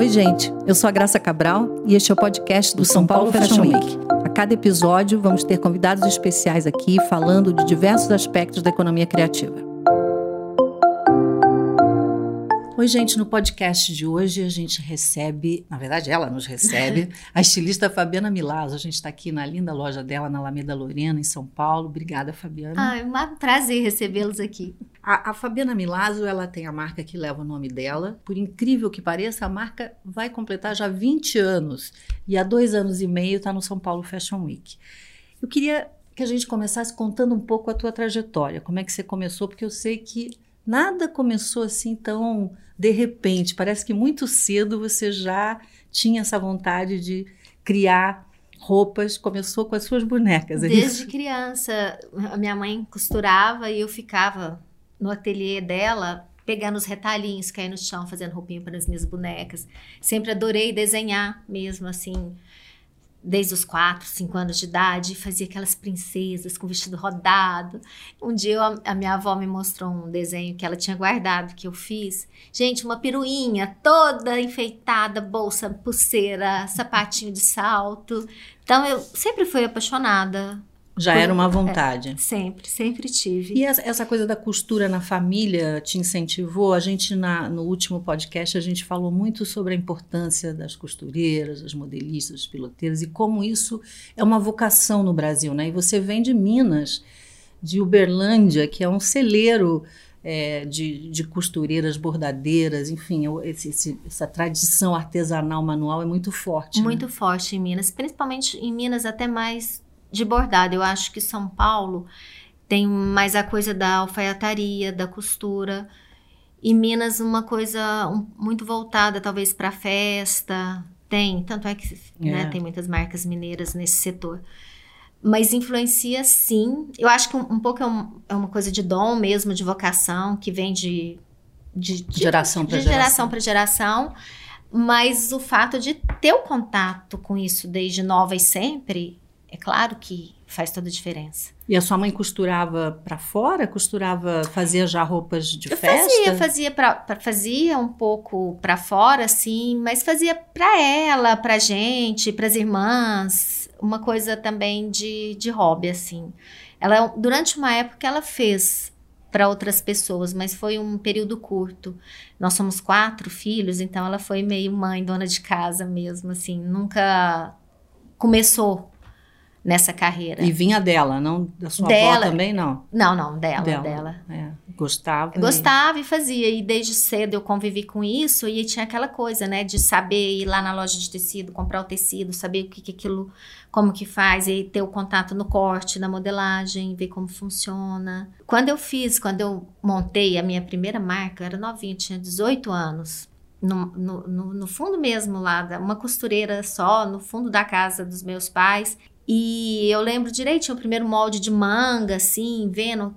Oi, gente. Eu sou a Graça Cabral e este é o podcast do São Paulo Fashion Week. A cada episódio, vamos ter convidados especiais aqui falando de diversos aspectos da economia criativa. Oi, gente, no podcast de hoje a gente recebe, na verdade ela nos recebe, a estilista Fabiana Milazzo. A gente está aqui na linda loja dela, na Alameda Lorena, em São Paulo. Obrigada, Fabiana. Ah, é um prazer recebê-los aqui. A, a, Fabiana Milazzo, ela tem a marca que leva o nome dela. Por incrível que pareça, a marca vai completar já 20 anos. E há dois anos e meio está no São Paulo Fashion Week. Eu queria que a gente começasse contando um pouco a tua trajetória. Como é que você começou? Porque eu sei que nada começou assim tão de repente. Parece que muito cedo você já tinha essa vontade de criar roupas, começou com as suas bonecas. É Desde criança, a minha mãe costurava e eu ficava no ateliê dela pegando os retalhinhos, caindo no chão, fazendo roupinha para as minhas bonecas. Sempre adorei desenhar mesmo assim desde os 4, 5 anos de idade, fazia aquelas princesas com vestido rodado. Um dia eu, a minha avó me mostrou um desenho que ela tinha guardado, que eu fiz. Gente, uma peruinha toda enfeitada, bolsa, pulseira, sapatinho de salto. Então eu sempre fui apaixonada já era uma vontade. É, sempre, sempre tive. E essa, coisa da costura na família te incentivou? A gente, na, no último podcast, a gente falou muito sobre a importância das costureiras, das modelistas, dos piloteiros e como isso é uma vocação no Brasil, né? E você vem de Minas, de Uberlândia, que é um celeiro é, de, de, costureiras, bordadeiras, enfim, esse, esse, essa tradição artesanal manual é muito forte. Né? Muito né? forte em Minas, principalmente em Minas até mais de bordado. Eu acho que São Paulo tem mais a coisa da alfaiataria, da costura. E Minas, uma coisa um, muito voltada, talvez, para festa. Tem, tanto é que né, é. tem muitas marcas mineiras nesse setor. Mas influencia sim. Eu acho que um, um pouco é, um, é, uma coisa de dom mesmo, de vocação, que vem de. De, de geração para geração. geração para geração. Mas o fato de ter o contato com isso desde nova e sempre é claro que faz toda a diferença. E a sua mãe costurava para fora? Costurava, fazia já roupas de eu festa? Fazia, fazia, pra, pra fazia um pouco para fora, sim, mas fazia para ela, para gente, para as irmãs, uma coisa também de, de hobby, assim. Ela, durante uma época, ela fez para outras pessoas, mas foi um período curto. Nós somos quatro filhos, então ela foi meio mãe, dona de casa mesmo, assim, nunca começou nessa carreira. E vinha dela, não da sua dela, avó também, não? Não, não, dela, dela. dela. É, gostava. Gostava e... e fazia. E desde cedo eu convivi com isso e tinha aquela coisa, né, de saber ir lá na loja de tecido, comprar o tecido, saber o que, que aquilo, como que faz, e ter o contato no corte, na modelagem, ver como funciona. Quando eu fiz, quando eu montei a minha primeira marca, eu era novinha, tinha 18 anos. No, no, no, no, fundo mesmo lá, uma costureira só, no fundo da casa dos meus pais. E eu lembro direitinho o primeiro molde de manga, assim, vendo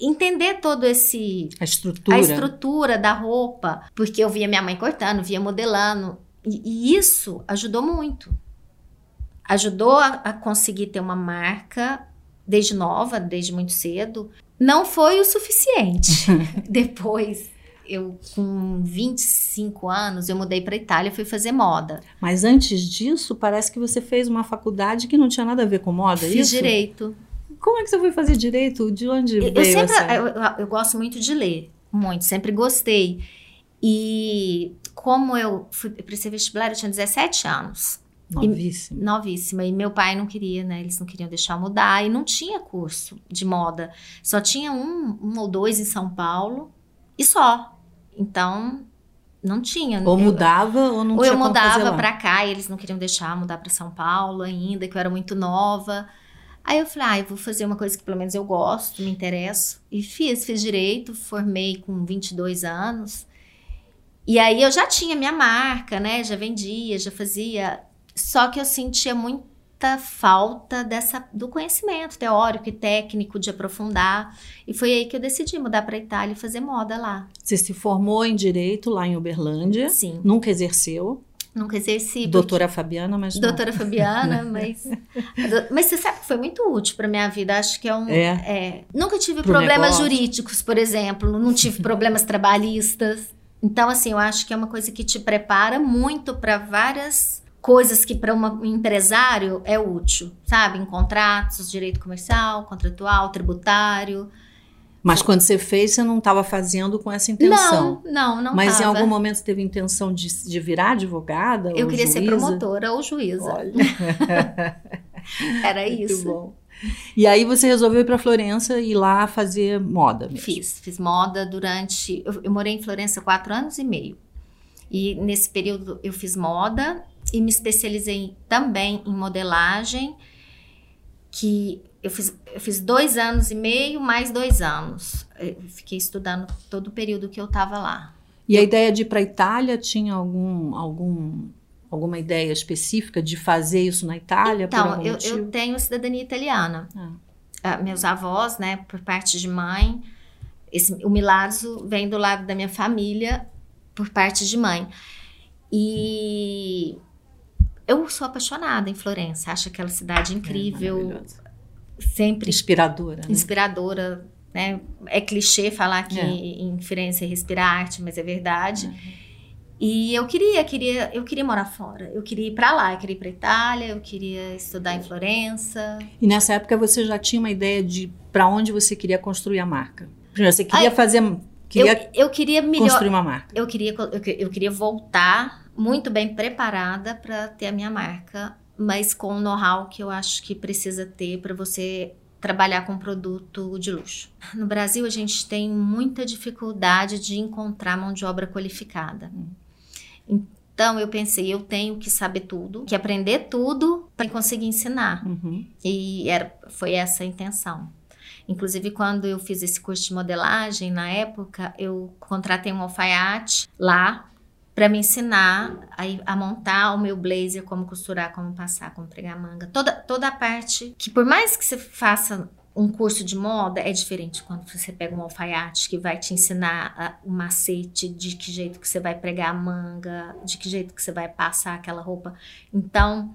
entender todo esse a estrutura. a estrutura da roupa, porque eu via minha mãe cortando, via modelando, e, e isso ajudou muito. Ajudou a, a, conseguir ter uma marca desde nova, desde muito cedo. Não foi o suficiente. Depois eu com 25 anos, eu mudei para Itália, fui fazer moda. Mas antes disso, parece que você fez uma faculdade que não tinha nada a ver com moda, Fiz isso? direito. Como é que você foi fazer direito? De onde eu, veio eu sempre, eu, eu gosto muito de ler, muito, sempre gostei. E como eu fui para esse vestibular, eu tinha 17 anos. Novíssima. E, novíssima. E meu pai não queria, né? Eles não queriam deixar mudar. E não tinha curso de moda. Só tinha um, um ou dois em São Paulo. E só. Então, não tinha. Ou eu, mudava ou não ou tinha eu mudava para cá e eles não queriam deixar mudar para São Paulo ainda, que eu era muito nova. Aí eu falei, ah, eu vou fazer uma coisa que pelo menos eu gosto, me interesso. E fiz, fiz direito, formei com 22 anos. E aí eu já tinha minha marca, né? Já vendia, já fazia. Só que eu sentia muito falta dessa do conhecimento teórico e técnico de aprofundar. E foi aí que eu decidi mudar para a Itália e fazer moda lá. Você se formou em direito lá em Uberlândia? Sim. Nunca exerceu? Nunca exerci. Doutora Fabiana, mas não. Doutora Fabiana, mas. mas você sabe que foi muito útil para minha vida. Acho que é um. É. é nunca tive Pro problemas negócio. jurídicos, por exemplo. Não tive problemas trabalhistas. Então, assim, eu acho que é uma coisa que te prepara muito para várias coisas que para um empresário é útil, sabe? Em contratos, direito comercial, contratual, tributário. Mas quando você fez, você não estava fazendo com essa intenção. Não, não, não Mas tava. em algum momento você teve intenção de, de virar advogada? Eu queria ser juíza? promotora ou juíza. Olha. Era Muito isso. bom. E aí você resolveu ir para Florença e ir lá fazer moda mesmo. Fiz, fiz moda durante. Eu, eu morei em Florença quatro anos e meio. E nesse período eu fiz moda e me especializei também em modelagem, que eu fiz, eu fiz dois anos e meio mais dois anos. Eu fiquei estudando todo o período que eu estava lá. E a ideia de ir para a Itália tinha algum, algum, alguma ideia específica de fazer isso na Itália? Então, eu, eu tenho cidadania italiana. Ah. Ah, meus avós, né, por parte de mãe, esse, o Milazzo vem do lado da minha família por parte de mãe. E eu sou apaixonada em Florença, acho aquela cidade incrível, É sempre Inspiradora, né? inspiradora, né? É clichê falar que É. em Firenze respira arte, mas é verdade. E eu queria, queria, eu queria morar fora. Eu queria ir para lá, eu queria ir para Itália, eu queria estudar em Florença. E nessa época você já tinha uma ideia de para onde você queria construir a marca? Primeiro, você queria Ai, fazer, queria eu, eu queria melhor, construir uma marca. eu queria, eu, que- eu queria voltar muito bem preparada para ter a minha marca, mas com o know-how que eu acho que precisa ter para você trabalhar com produto de luxo. No Brasil, a gente tem muita dificuldade de encontrar mão de obra qualificada. Então, eu pensei, eu tenho que saber tudo, que aprender tudo para conseguir ensinar. Uhum. E era, foi essa a intenção. Inclusive, quando eu fiz esse curso de modelagem, na época, eu contratei um alfaiate lá para me ensinar a, a montar o meu blazer, como costurar, como passar, como pregar manga. Toda, toda a parte que, por mais que você faça um curso de moda, é diferente quando você pega um alfaiate que vai te ensinar o macete, de que jeito que você vai pregar a manga, de que jeito que você vai passar aquela roupa. Então,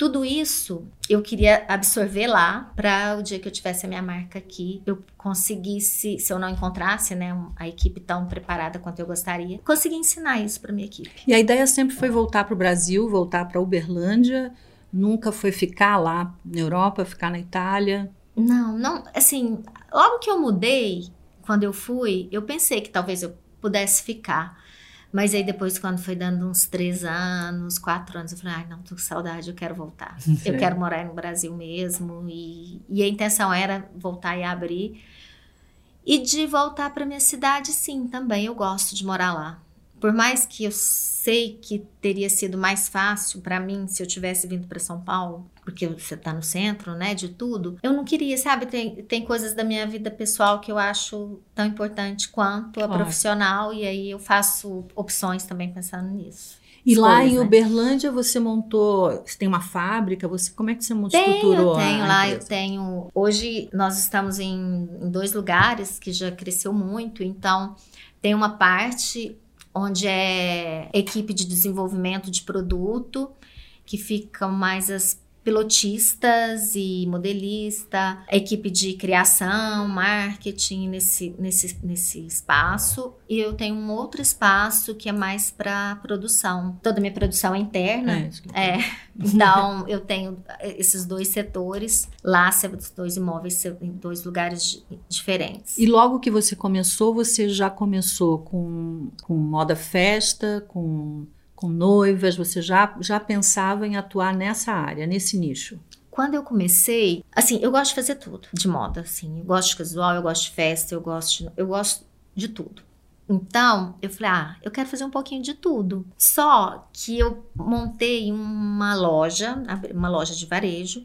tudo isso eu queria absorver lá para o dia que eu tivesse a minha marca aqui, eu conseguisse, se eu não encontrasse, né, a equipe tão preparada quanto eu gostaria, conseguir ensinar isso para minha equipe. E a ideia sempre foi voltar para o Brasil, voltar para Uberlândia. Nunca foi ficar lá na Europa, ficar na Itália. Não, não, assim, logo que eu mudei, quando eu fui, eu pensei que talvez eu pudesse ficar. Mas aí depois, quando foi dando uns três anos, quatro anos, eu falei, ai, não, tô com saudade, eu quero voltar. Eu quero morar no Brasil mesmo. E, e a intenção era voltar e abrir. E de voltar para minha cidade, sim, também. Eu gosto de morar lá. Por mais que eu sei que teria sido mais fácil para mim se eu tivesse vindo para São Paulo, porque você tá no centro, né, de tudo. Eu não queria, sabe? Tem, tem coisas da minha vida pessoal que eu acho tão importante quanto a Claro. profissional, e aí eu faço opções também pensando nisso. E lá em né? Uberlândia você montou, você tem uma fábrica, você como é que você Tenho, estruturou eu tenho a lá, eu empresa? tenho. Hoje nós estamos em, em dois lugares que já cresceu muito, então tem uma parte onde é equipe de desenvolvimento de produto, que ficam mais as pilotistas e modelista, equipe de criação, marketing nesse, nesse, nesse espaço. E eu tenho um outro espaço que é mais para produção. Toda a minha produção é interna. É, É, então eu tenho esses dois setores lá, dois imóveis em dois lugares di- diferentes. E logo que você começou, você já começou com, com moda festa, com, com noivas, você já, já pensava em atuar nessa área, nesse nicho. Quando eu comecei, assim, eu gosto de fazer tudo de moda, assim, eu gosto de casual, eu gosto de festa, eu gosto, de- eu gosto de tudo. Então, eu falei, ah, eu quero fazer um pouquinho de tudo. Só que eu montei uma loja, uma loja de varejo,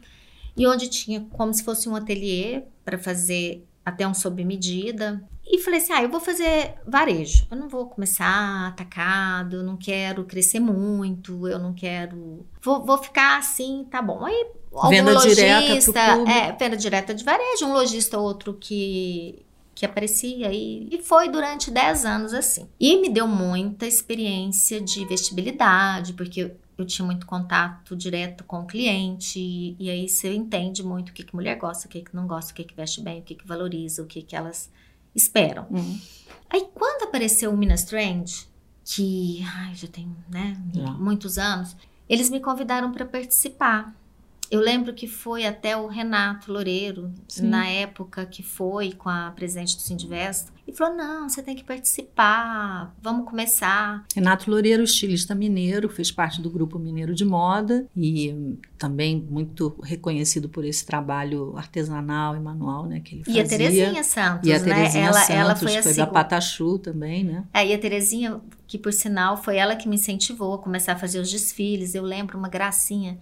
e onde tinha como se fosse um ateliê para fazer até um sob medida. E falei assim: ah, eu vou fazer varejo. Eu não vou começar atacado, eu não quero crescer muito, eu não quero. Vou, vou ficar assim, tá bom. Aí, algum Venda lojista, é, venda direta de varejo, um lojista ou outro que que aparecia e, e foi durante 10 anos assim. E me deu muita experiência de vestibilidade, porque eu, eu tinha muito contato direto com o cliente e, e aí você entende muito o que, que mulher gosta, o que, que não gosta, o que, que veste bem, o que, que valoriza, o que, que elas esperam. Hum. Aí quando apareceu o Minas Trend, que ai, já tem né, muitos anos, eles me convidaram para participar. Eu lembro que foi até o Renato Loureiro, Sim. na época que foi com a presidente do Sindivesta, e falou: não, você tem que participar, vamos começar. Renato Loureiro, estilista mineiro, fez parte do grupo Mineiro de Moda e também muito reconhecido por esse trabalho artesanal e manual, né, que ele fazia. E a Terezinha Santos, E a né? Terezinha ela, Santos, ela foi a foi da segunda. Patachu também, né? Aí a Terezinha, que por sinal foi ela que me incentivou a começar a fazer os desfiles. Eu lembro uma gracinha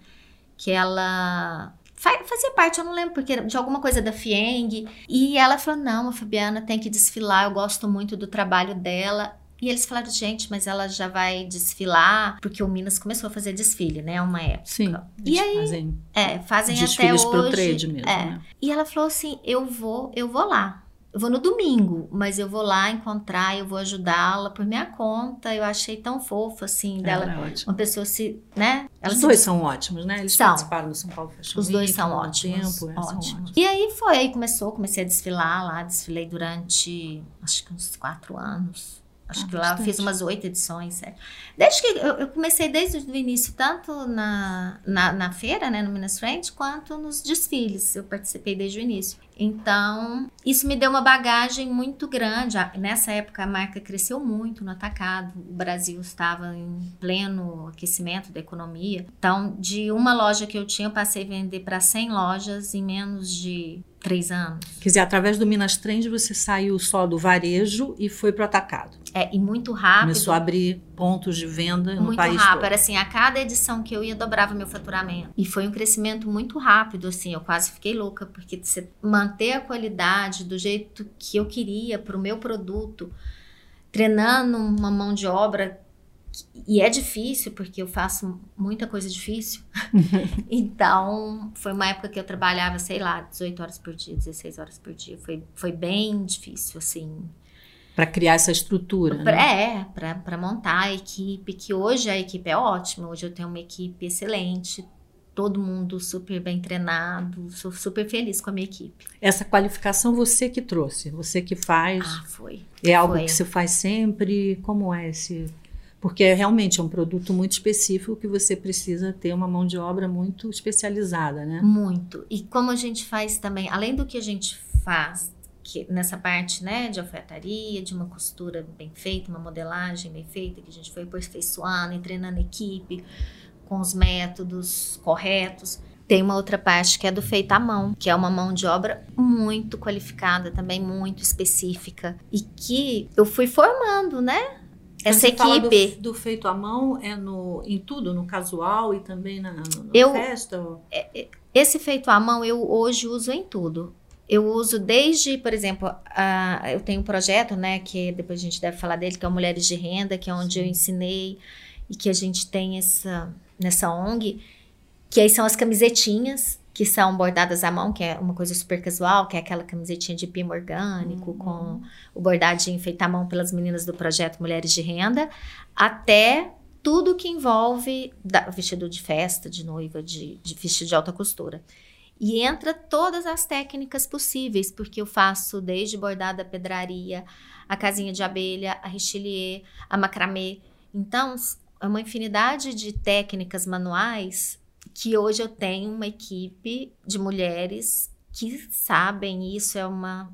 que ela fa- fazia parte, eu não lembro porque de alguma coisa da Fieng. E ela falou: "Não, a Fabiana tem que desfilar, eu gosto muito do trabalho dela". E eles falaram: "Gente, mas ela já vai desfilar porque o Minas começou a fazer desfile, né, uma época". Sim. E aí, fazem É, fazem desfiles até pro hoje. trade mesmo, é. né? E ela falou assim: eu vou, eu vou lá. Eu vou no domingo, mas eu vou lá encontrar, eu vou ajudá-la por minha conta. Eu achei tão fofo, assim, dela. Ela é ótima. Uma pessoa se, né? Ela Os se dois são ótimos, né? Eles São. participaram do São Paulo Fashion Os dois Week são ótimos, tempo, é, são ótimos. E aí foi, aí começou, comecei a desfilar lá, desfilei durante acho que uns quatro anos. Acho Ah, que lá eu bastante. fiz umas oito edições, sério. Desde que eu, eu comecei desde o início, tanto na, na, na feira, né, no Minas Frente, quanto nos desfiles. Eu participei desde o início. Então, isso me deu uma bagagem muito grande. A- Nessa época, a marca cresceu muito no atacado. O Brasil estava em pleno aquecimento da economia. Então, de uma loja que eu tinha, eu passei a vender para 100 lojas em menos de três anos. Quer dizer, através do Minas Trend você saiu só do varejo e foi pro atacado. É, e muito rápido. Começou a abrir pontos de venda no muito país rápido. todo. Era assim, a cada edição que eu ia, dobrava meu faturamento. E foi um crescimento muito rápido, assim. Eu quase fiquei louca, porque você manter a qualidade do jeito que eu queria para o meu produto, treinando uma mão de obra. E é difícil, porque eu faço muita coisa difícil. então, foi uma época que eu trabalhava, sei lá, 18 horas por dia, 16 horas por dia. Foi, foi bem difícil, assim. Para criar essa estrutura. Pra- né? É, para para montar a equipe, que hoje a equipe é ótima. Hoje eu tenho uma equipe excelente, todo mundo super bem treinado, sou super feliz com a minha equipe. Essa qualificação você que trouxe, você que faz. Ah, foi. é algo foi. que você faz sempre? Como é esse? Porque é realmente é um produto muito específico que você precisa ter uma mão de obra muito especializada, né? Muito. E como a gente faz também, além do que a gente faz que nessa parte, né, de alfaiataria, de uma costura bem feita, uma modelagem bem feita, que a gente foi aperfeiçoando e treinando a equipe com os métodos corretos. Tem uma outra parte que é do feito à mão, que é uma mão de obra muito qualificada, também muito específica e que eu fui formando, né? Quando Essa fala do- equipe. Do, feito à mão é no, em tudo, no casual e também na, na- na Eu- festa? ou- Esse feito à mão eu hoje uso em tudo. Eu uso desde, por exemplo, a- eu tenho um projeto, né, que depois a gente deve falar dele, que é o Mulheres de Renda, que é onde eu ensinei e que a gente tem essa nessa ONG, que aí são as camisetinhas que são bordadas à mão, que é uma coisa super casual, que é aquela camisetinha de pimo orgânico Uhum. com o bordadinho feito à mão pelas meninas do projeto Mulheres de Renda, até tudo que envolve da- vestido de festa, de noiva, de, de vestido de alta costura. E entra todas as técnicas possíveis, porque eu faço desde bordado a pedraria, a casinha de abelha, a richelieu, a macramê. Então, é uma infinidade de técnicas manuais que hoje eu tenho uma equipe de mulheres que sabem isso é uma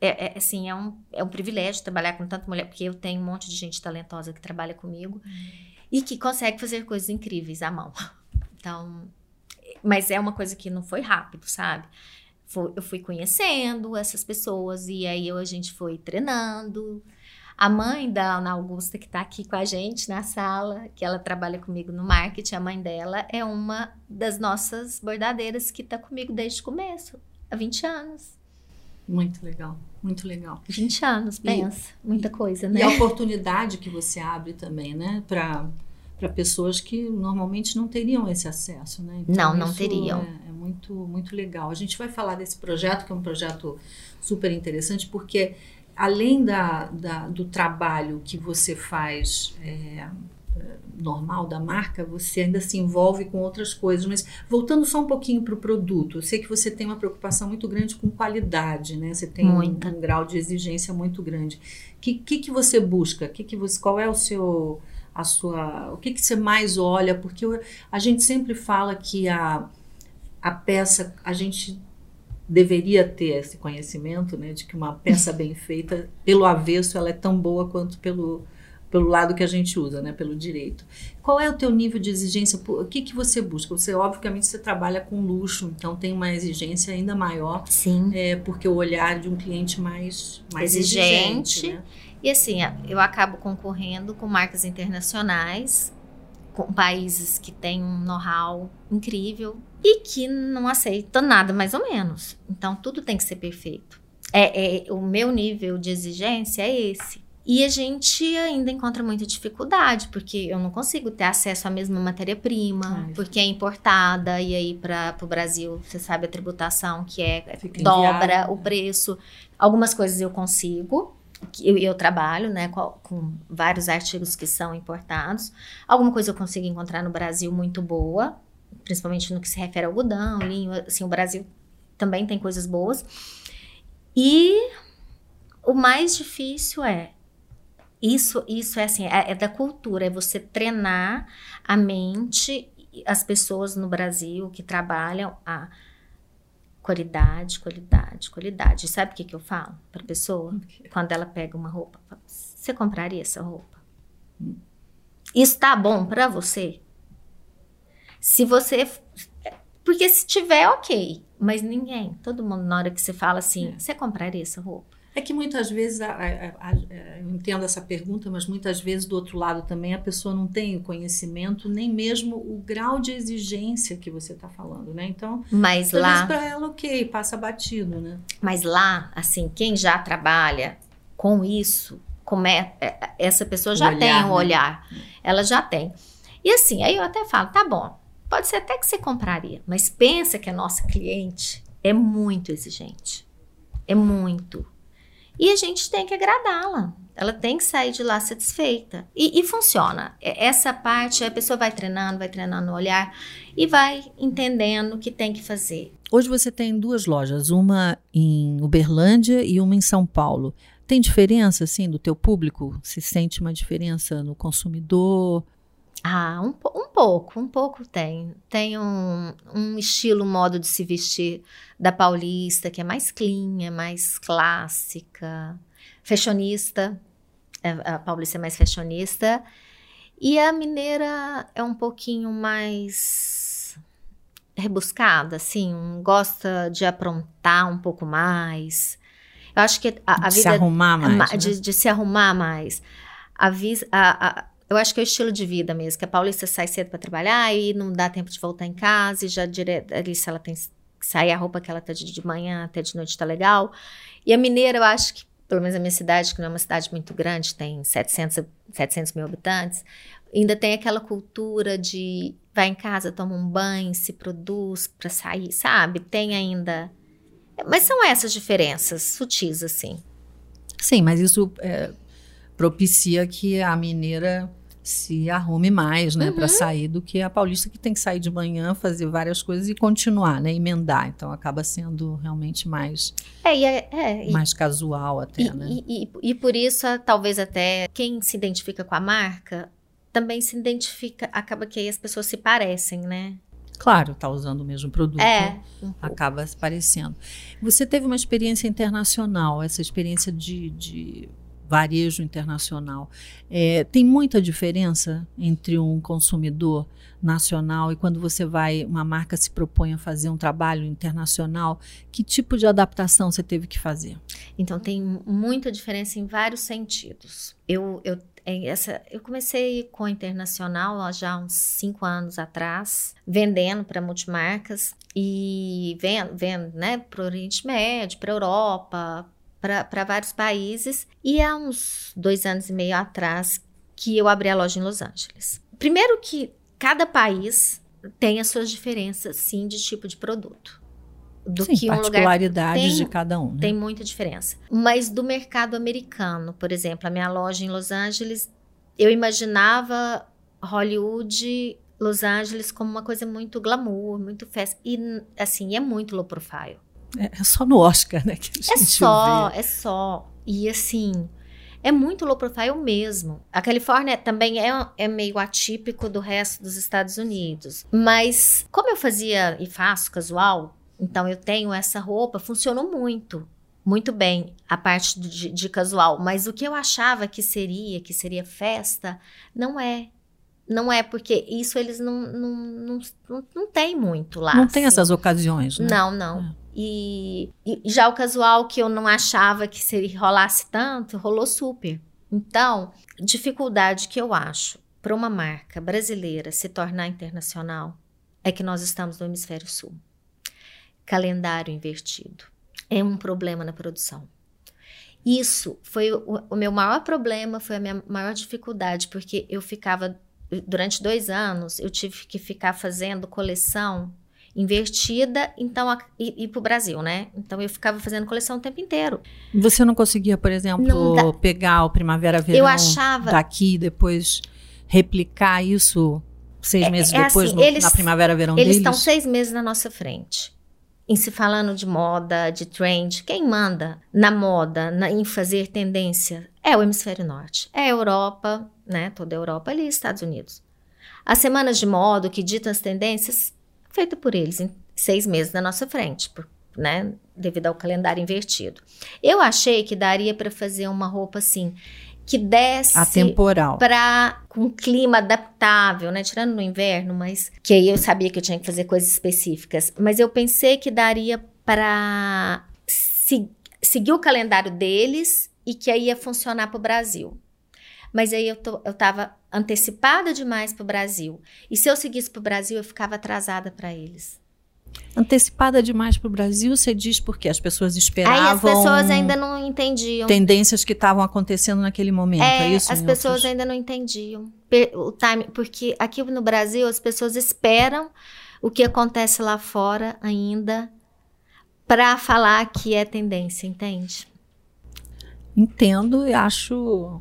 é, é, assim, é um, é um privilégio trabalhar com tanta mulher, porque eu tenho um monte de gente talentosa que trabalha comigo e que consegue fazer coisas incríveis à mão. Então, mas é uma coisa que não foi rápido, sabe? Foi- eu fui conhecendo essas pessoas e aí eu- a gente foi treinando. A mãe da Ana Augusta, que está aqui com a gente na sala, que ela trabalha comigo no marketing, a mãe dela é uma das nossas bordadeiras que está comigo desde o começo, há 20 anos. Muito legal, muito legal. 20 anos, pensa. Muita coisa, né? E a oportunidade que você abre também, né? Para para pessoas que normalmente não teriam esse acesso, né? Não, não isso teriam. É, é muito, muito legal. A gente vai falar desse projeto, que é um projeto super interessante, porque além da, da- do trabalho que você faz é, normal da marca, você ainda se envolve com outras coisas. Mas voltando só um pouquinho para o produto, eu sei que você tem uma preocupação muito grande com qualidade, né? Você tem um, um, grau de exigência muito grande. O que, que, que, você busca? Que que você, qual é o seu a sua, o que, que você mais olha? Porque eu, a gente sempre fala que a, a peça, a gente deveria ter esse conhecimento, né, de que uma peça bem feita, pelo avesso, ela é tão boa quanto pelo pelo lado que a gente usa, né, pelo direito. Qual é o teu nível de exigência? O que que você busca? Você obviamente você trabalha com luxo, então tem uma exigência ainda maior. Sim. É, porque o olhar de um cliente mais mais exigente. exigente né? E assim, eu acabo concorrendo com marcas internacionais, com países que têm um know-how incrível e que não aceitam nada mais ou menos. Então tudo tem que ser perfeito. É, é o meu nível de exigência é esse. E a gente ainda encontra muita dificuldade, porque eu não consigo ter acesso à mesma matéria-prima, porque é importada, e aí para o Brasil, você sabe a tributação que é Fica dobra o preço. Algumas coisas eu consigo, eu, eu trabalho né, com, com, vários artigos que são importados. Alguma coisa eu consigo encontrar no Brasil muito boa, principalmente no que se refere ao algodão, linho. Assim, o Brasil também tem coisas boas. E o mais difícil é isso, isso é assim, é, é, da cultura, é você treinar a mente, as pessoas no Brasil que trabalham a qualidade, qualidade, qualidade. Sabe o que, que eu falo para pessoa? Quando ela pega uma roupa, você compraria essa roupa? Isso tá bom para você? Se você. Porque se tiver, ok. Mas ninguém, todo mundo, na hora que você fala assim, é. você compraria essa roupa? É que muitas vezes, a, a, a, eu entendo essa pergunta, mas muitas vezes do outro lado também a pessoa não tem o conhecimento, nem mesmo o grau de exigência que você está falando, né? Então, mas lá para ela, ok, passa batido, né? Mas lá, assim, quem já trabalha com isso, como é, é essa pessoa já olhar, tem um né? olhar, ela já tem. E assim, aí eu até falo, tá bom, pode ser até que você compraria, mas pensa que a nossa cliente é muito exigente, é muito. E a gente tem que agradá-la. Ela tem que sair de lá satisfeita. E, e, funciona. Essa parte, a pessoa vai treinando, vai treinando no olhar e vai entendendo o que tem que fazer. Hoje você tem duas lojas, uma em Uberlândia e uma em São Paulo. Tem diferença, assim, do teu público? Se sente uma diferença no consumidor? Ah, um, um pouco, um pouco tem. Tem um, um estilo, um modo de se vestir da paulista, que é mais clean, é mais clássica, fashionista. É, a paulista é mais fashionista. E a mineira é um pouquinho mais rebuscada, assim, gosta de aprontar um pouco mais. Eu acho que a, a de vida... Se arrumar mais, de, né? de se arrumar mais. A, a, a, eu acho que é o estilo de vida mesmo, que a paulista sai cedo para trabalhar e não dá tempo de voltar em casa e já direto ali se ela tem que sair a roupa que ela tá de, de manhã até de noite tá legal. E a mineira, eu acho que, pelo menos a minha cidade, que não é uma cidade muito grande, tem 700, 700 mil habitantes, ainda tem aquela cultura de vai em casa, toma um banho, se produz para sair, sabe? Tem ainda. Mas são essas diferenças sutis, assim. Sim, mas isso é, propicia que a mineira se arrume mais, né, uhum. para sair do que a paulista que tem que sair de manhã, fazer várias coisas e continuar, né, emendar. Então acaba sendo realmente mais é, é, é mais e, casual até, e, né? E, e, e por isso talvez até quem se identifica com a marca também se identifica, acaba que aí as pessoas se parecem, né? Claro, tá usando o mesmo produto, é, um acaba se parecendo. Você teve uma experiência internacional, essa experiência de, de varejo internacional. É, tem muita diferença entre um consumidor nacional e quando você vai, uma marca se propõe a fazer um trabalho internacional, que tipo de adaptação você teve que fazer? Então, tem muita diferença em vários sentidos. Eu, eu, essa, eu comecei com a internacional ó, já uns cinco anos atrás, vendendo para multimarcas e vendo, vendo né, para o Oriente Médio, para a Europa, para vários países. E há uns dois anos e meio atrás que eu abri a loja em Los Angeles. Primeiro que cada país tem as suas diferenças, sim, de tipo de produto. Do sim, que um particularidades lugar tem, de cada um. Né? Tem muita diferença. Mas do mercado americano, por exemplo, a minha loja em Los Angeles, eu imaginava Hollywood, Los Angeles como uma coisa muito glamour, muito festa. E, assim, é muito low profile. É, é só no Oscar, né? Que a É gente só, vê. é só. E assim, é muito low profile mesmo. A Califórnia também é, é meio atípico do resto dos Estados Unidos. Mas, como eu fazia e faço casual, então eu tenho essa roupa, funcionou muito. Muito bem a parte de, de casual. Mas o que eu achava que seria, que seria festa, não é. Não é, porque isso eles não, não, não, não, não tem muito lá. Não tem assim. essas ocasiões, né? Não, não. E, e já o casual que eu não achava que seria rolasse tanto, rolou super. Então, dificuldade que eu acho para uma marca brasileira se tornar internacional é que nós estamos no hemisfério sul. Calendário invertido é um problema na produção. Isso foi o, o meu maior problema, foi a minha maior dificuldade, porque eu ficava durante dois anos, eu tive que ficar fazendo coleção invertida, então a- e, e pro Brasil, né? Então eu ficava fazendo coleção o tempo inteiro. Você não conseguia, por exemplo, dá. pegar o primavera-verão Eu achava- daqui e depois replicar isso seis meses é depois assim, no- eles- na primavera-verão Eles deles? estão seis meses na nossa frente. Em se falando de moda, de trend, quem manda na moda, na- em fazer tendência, é o hemisfério norte. É a Europa, né? Toda a Europa ali, Estados Unidos. As semanas de moda, o que ditam as tendências, feita por eles, em seis meses na nossa frente, por- né? Devido ao calendário invertido. Eu achei que daria para fazer uma roupa assim, que desse Atemporal. para com clima adaptável, né? Tirando no inverno, mas que aí eu sabia que eu tinha que fazer coisas específicas. Mas eu pensei que daria para seguir o calendário deles e que aí ia funcionar para o Brasil. Mas aí eu, tô, eu tava antecipada demais para o Brasil. E se eu seguisse para o Brasil, eu ficava atrasada para eles. Antecipada demais para o Brasil, você diz porque as pessoas esperavam Aí as pessoas ainda não entendiam. tendências que estavam acontecendo naquele momento, é, É, isso? as pessoas outros- ainda não entendiam o time, porque aqui no Brasil as pessoas esperam o que acontece lá fora ainda para falar que é tendência, entende? Entendo e acho...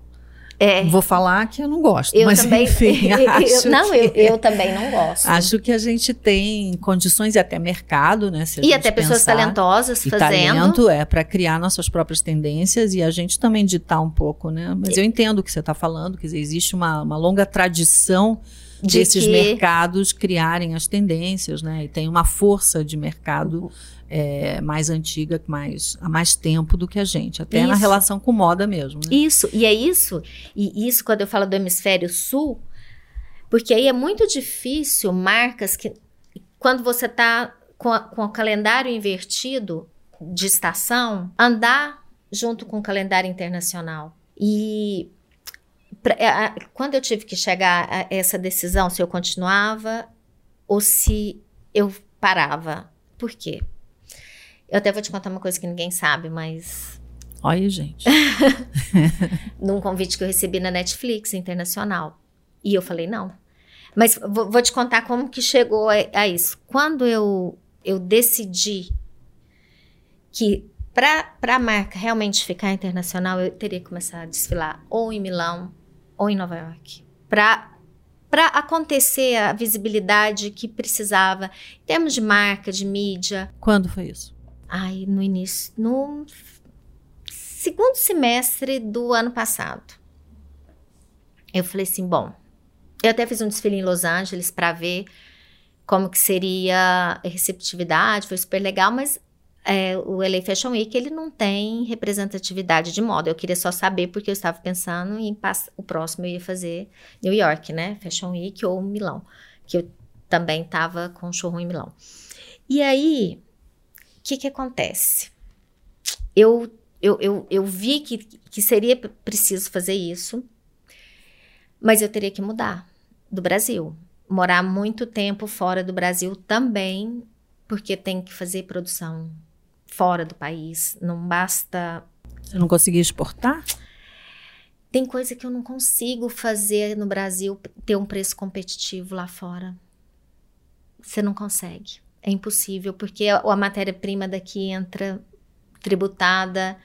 É. Vou falar que eu não gosto, Eu mas também. enfim, eu- acho não, que... eu, eu também não gosto. Acho que a gente tem condições e até mercado, né? e até pessoas pensar. talentosas E fazendo. talento é para criar nossas próprias tendências e a gente também ditar um pouco, né? Mas eu entendo o que você está falando, quer dizer, existe uma, uma longa tradição De desses que- mercados criarem as tendências, né? E tem uma força de mercado é, mais antiga, mais, há mais tempo do que a gente, até na Isso. relação com moda mesmo, né? Isso, e é isso, e isso quando eu falo do hemisfério sul, porque aí é muito difícil marcas que, quando você tá com, a- com o calendário invertido de estação, andar junto com o calendário internacional. E pra- a- quando eu tive que chegar a essa decisão, se eu continuava ou se eu parava. Por quê? Eu até vou te contar uma coisa que ninguém sabe, mas Olha, gente. num convite que eu recebi na Netflix internacional. E eu falei, não. Mas vou, vou te contar como que chegou a, a isso. Quando eu, eu decidi que para a marca realmente ficar internacional, eu teria que começar a desfilar ou em Milão ou em Nova York. Para para acontecer a visibilidade que precisava, em termos de marca, de mídia. Quando foi isso? Ai, no início, no segundo semestre do ano passado. Eu falei assim, bom, eu até fiz um desfile em Los Angeles para ver como que seria a receptividade, foi super legal, mas é, o LA Fashion Week ele não tem representatividade de moda. Eu queria só saber porque eu estava pensando em o próximo eu ia fazer New York, né? Fashion Week ou Milão, que eu também estava com showroom em Milão. E aí, que que acontece? Eu, eu, eu, eu vi que, que seria preciso fazer isso, mas eu teria que mudar do Brasil. Morar muito tempo fora do Brasil também, porque tem que fazer produção fora do país. Não basta. Você não conseguia exportar? Tem coisa que eu não consigo fazer no Brasil ter um preço competitivo lá fora. Você não consegue. É impossível, porque a, a matéria-prima daqui entra tributada,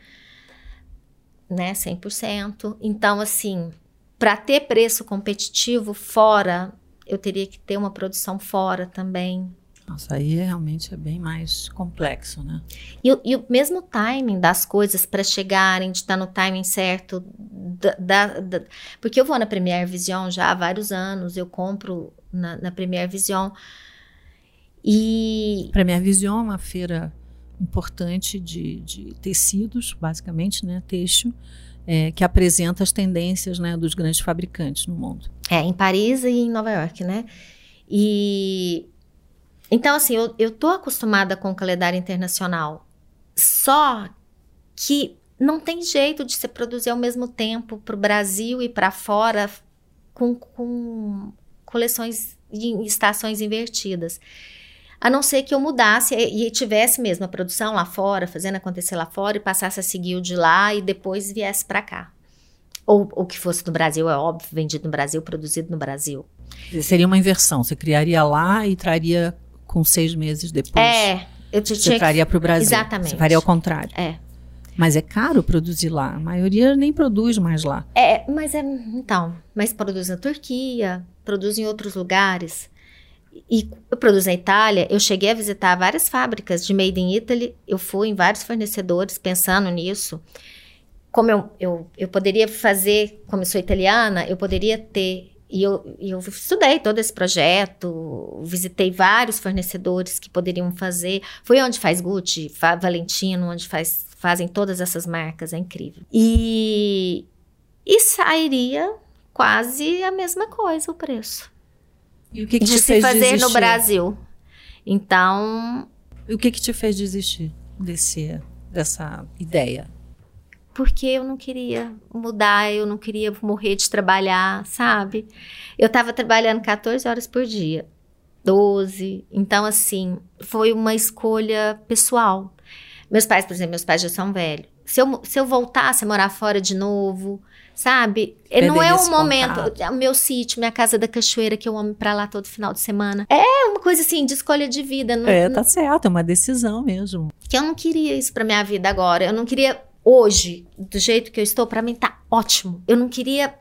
né, 100%. Então, assim, para ter preço competitivo fora, eu teria que ter uma produção fora também. Nossa, aí realmente é bem mais complexo, né? E, e o mesmo timing das coisas para chegarem, de estar no timing certo. Da, da, da, porque eu vou na Premiere Vision já há vários anos, eu compro na, na Premiere Vision. E. Premiere Vision é uma feira importante de, de tecidos, basicamente, né? Têxtil. É, que apresenta as tendências né, dos grandes fabricantes no mundo. É, em Paris e em Nova York, né? E então, assim, eu, eu tô acostumada com o calendário internacional. Só que não tem jeito de se produzir ao mesmo tempo para o Brasil e para fora com, com coleções em estações invertidas. A não ser que eu mudasse e tivesse mesmo a produção lá fora, fazendo acontecer lá fora e passasse a seguir o de lá e depois viesse para cá. Ou o que fosse no Brasil, é óbvio, vendido no Brasil, produzido no Brasil. Seria uma inversão. Você criaria lá e traria com seis meses depois. É, eu te, você traria para o Brasil. Exatamente. Você faria ao contrário. É. Mas é caro produzir lá. A maioria nem produz mais lá. É, mas é. Então, mas produz na Turquia, produz em outros lugares. E eu produzo na Itália. Eu cheguei a visitar várias fábricas de Made in Italy. Eu fui em vários fornecedores pensando nisso. Como eu, eu, eu poderia fazer, como eu sou italiana, eu poderia ter e eu, eu estudei todo esse projeto, visitei vários fornecedores que poderiam fazer. Foi onde faz Gucci, Valentino, onde faz, fazem todas essas marcas, é incrível. E, e sairia quase a mesma coisa o preço. E o que, que de se fazer desistir? no Brasil. Então. E o que, que te fez desistir desse, dessa ideia? porque eu não queria mudar, eu não queria morrer de trabalhar, sabe? Eu estava trabalhando 14 horas por dia, 12. Então, assim, foi uma escolha pessoal. Meus pais, por exemplo, meus pais já são velhos. Se eu, se eu voltasse a morar fora de novo, sabe? Perder não é um momento. O meu sítio, minha casa da cachoeira, que eu amo pra lá todo final de semana. É uma coisa assim, de escolha de vida. Não, é, tá certo, é uma decisão mesmo. Que eu não queria isso pra minha vida agora. Eu não queria hoje, do jeito que eu estou, para mim tá ótimo. Eu não queria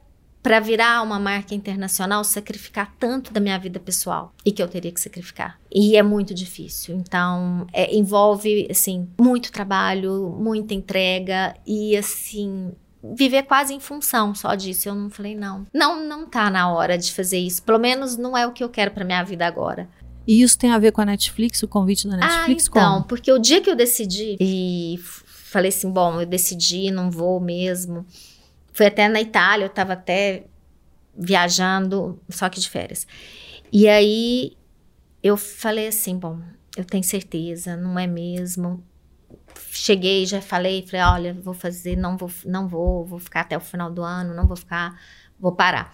para virar uma marca internacional sacrificar tanto da minha vida pessoal e que eu teria que sacrificar. E é muito difícil. Então, é, envolve assim muito trabalho, muita entrega e assim viver quase em função só disso. Eu não falei não. Não, não tá na hora de fazer isso. Pelo menos não é o que eu quero para minha vida agora. E isso tem a ver com a Netflix, o convite da Netflix? Ah, então, como? porque o dia que eu decidi e falei assim, bom, eu decidi, não vou mesmo. Fui até na Itália, eu estava até viajando, só que de férias. E aí eu falei assim, bom, eu tenho certeza, não é mesmo. Cheguei, já falei, falei, olha, vou fazer, não vou, não vou, vou ficar até o final do ano, não vou ficar, vou parar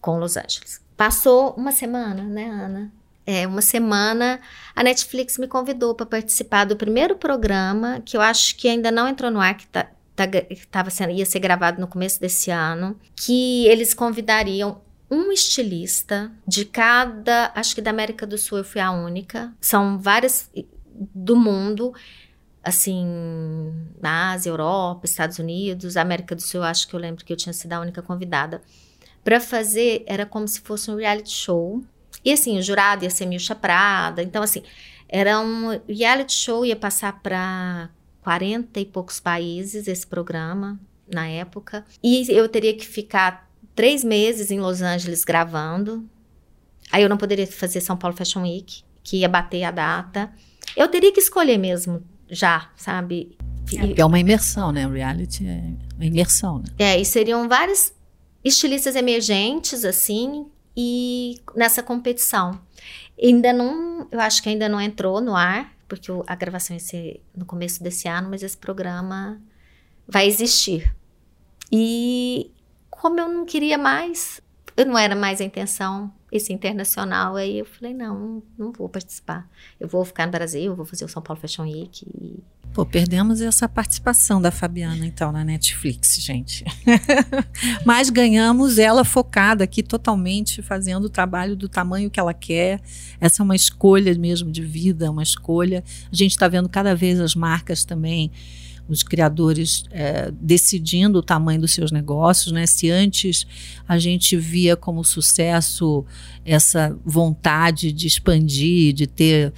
com Los Angeles. Passou uma semana, né, Ana? é, uma semana, a Netflix me convidou para participar do primeiro programa, que eu acho que ainda não entrou no ar, que tá, tá, tava sendo, ia ser gravado no começo desse ano, que eles convidariam um estilista de cada, acho que da América do Sul eu fui a única, são várias do mundo, assim, na Ásia, Europa, Estados Unidos, América do Sul, acho que eu lembro que eu tinha sido a única convidada, para fazer, era como se fosse um reality show, e assim, o jurado ia ser Milcha Prada. Então, assim, era um reality show, ia passar para 40 e poucos países esse programa na época. E eu teria que ficar três meses em Los Angeles gravando. Aí eu não poderia fazer São Paulo Fashion Week, que ia bater a data. Eu teria que escolher mesmo já, sabe? É, é uma imersão, né? O reality é uma imersão, né? É, e seriam vários estilistas emergentes, assim, e nessa competição. Ainda não, eu acho que ainda não entrou no ar, porque a gravação ia ser no começo desse ano, mas esse programa vai existir. E como eu não queria mais, eu não era mais a intenção esse internacional, aí eu falei, não, não vou participar. Eu vou ficar no Brasil, vou fazer o São Paulo Fashion Week. E... Pô, perdemos essa participação da Fabiana, então, na Netflix, gente. Mas ganhamos ela focada aqui totalmente, fazendo o trabalho do tamanho que ela quer. Essa é uma escolha mesmo de vida, uma escolha. A gente está vendo cada vez as marcas também os criadores é, decidindo o tamanho dos seus negócios, né? Se antes a gente via como sucesso essa vontade de expandir, de ter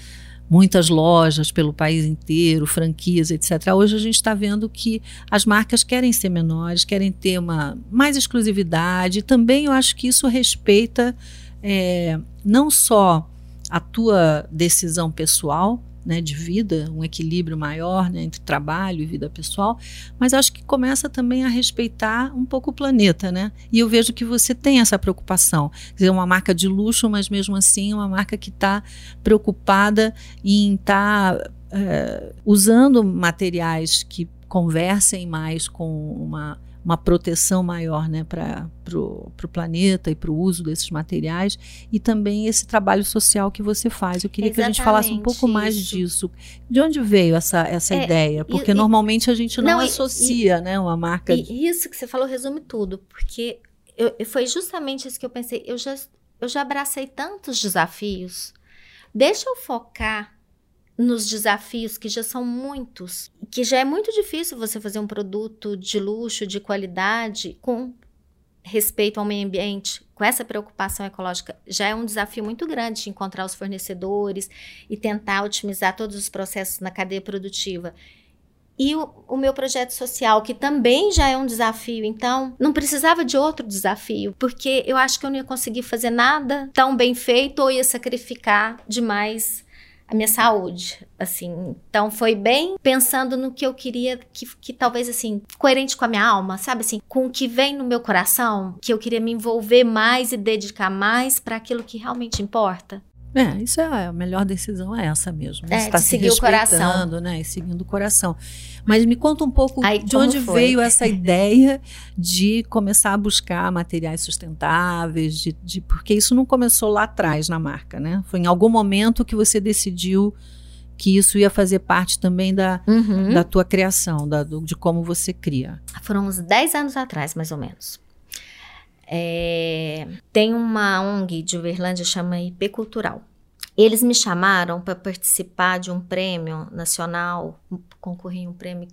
muitas lojas pelo país inteiro, franquias, etc. Hoje a gente está vendo que as marcas querem ser menores, querem ter uma mais exclusividade. Também eu acho que isso respeita é, não só a tua decisão pessoal, né, de vida, um equilíbrio maior né, entre trabalho e vida pessoal, mas acho que começa também a respeitar um pouco o planeta, né? E eu vejo que você tem essa preocupação. Quer dizer, uma marca de luxo, mas mesmo assim uma marca que está preocupada em estar tá, é, usando materiais que conversem mais com uma uma proteção maior né, para o planeta e para o uso desses materiais e também esse trabalho social que você faz. Eu queria Exatamente que a gente falasse um pouco isso. mais disso. De onde veio essa, essa é, ideia? Porque e, normalmente a gente não, não associa e, né, uma marca. E isso que você falou resume tudo, porque eu, foi justamente isso que eu pensei. Eu já, eu já abracei tantos desafios. Deixa eu focar nos desafios que já são muitos, que já é muito difícil você fazer um produto de luxo, de qualidade, com respeito ao meio ambiente, com essa preocupação ecológica, já é um desafio muito grande de encontrar os fornecedores e tentar otimizar todos os processos na cadeia produtiva. E o, o, meu projeto social, que também já é um desafio, então não precisava de outro desafio, porque eu acho que eu não ia conseguir fazer nada tão bem feito ou ia sacrificar demais a minha saúde, assim. Então foi bem pensando no que eu queria, que, que talvez assim, coerente com a minha alma, sabe assim, com o que vem no meu coração, que eu queria me envolver mais e dedicar mais para aquilo que realmente importa. É, isso é a melhor decisão é essa mesmo. Né? É, está se seguir o coração, né? E seguindo o coração. Mas me conta um pouco Aí, de onde foi? veio essa ideia de começar a buscar materiais sustentáveis, de, de, porque isso não começou lá atrás na marca, né? Foi em algum momento que você decidiu que isso ia fazer parte também da, uhum. da tua criação, da, do, de como você cria. Foram uns 10 anos atrás, mais ou menos. É, tem uma ONG de Uberlândia chama IP Cultural. Eles me chamaram para participar de um prêmio nacional, concorri um prêmio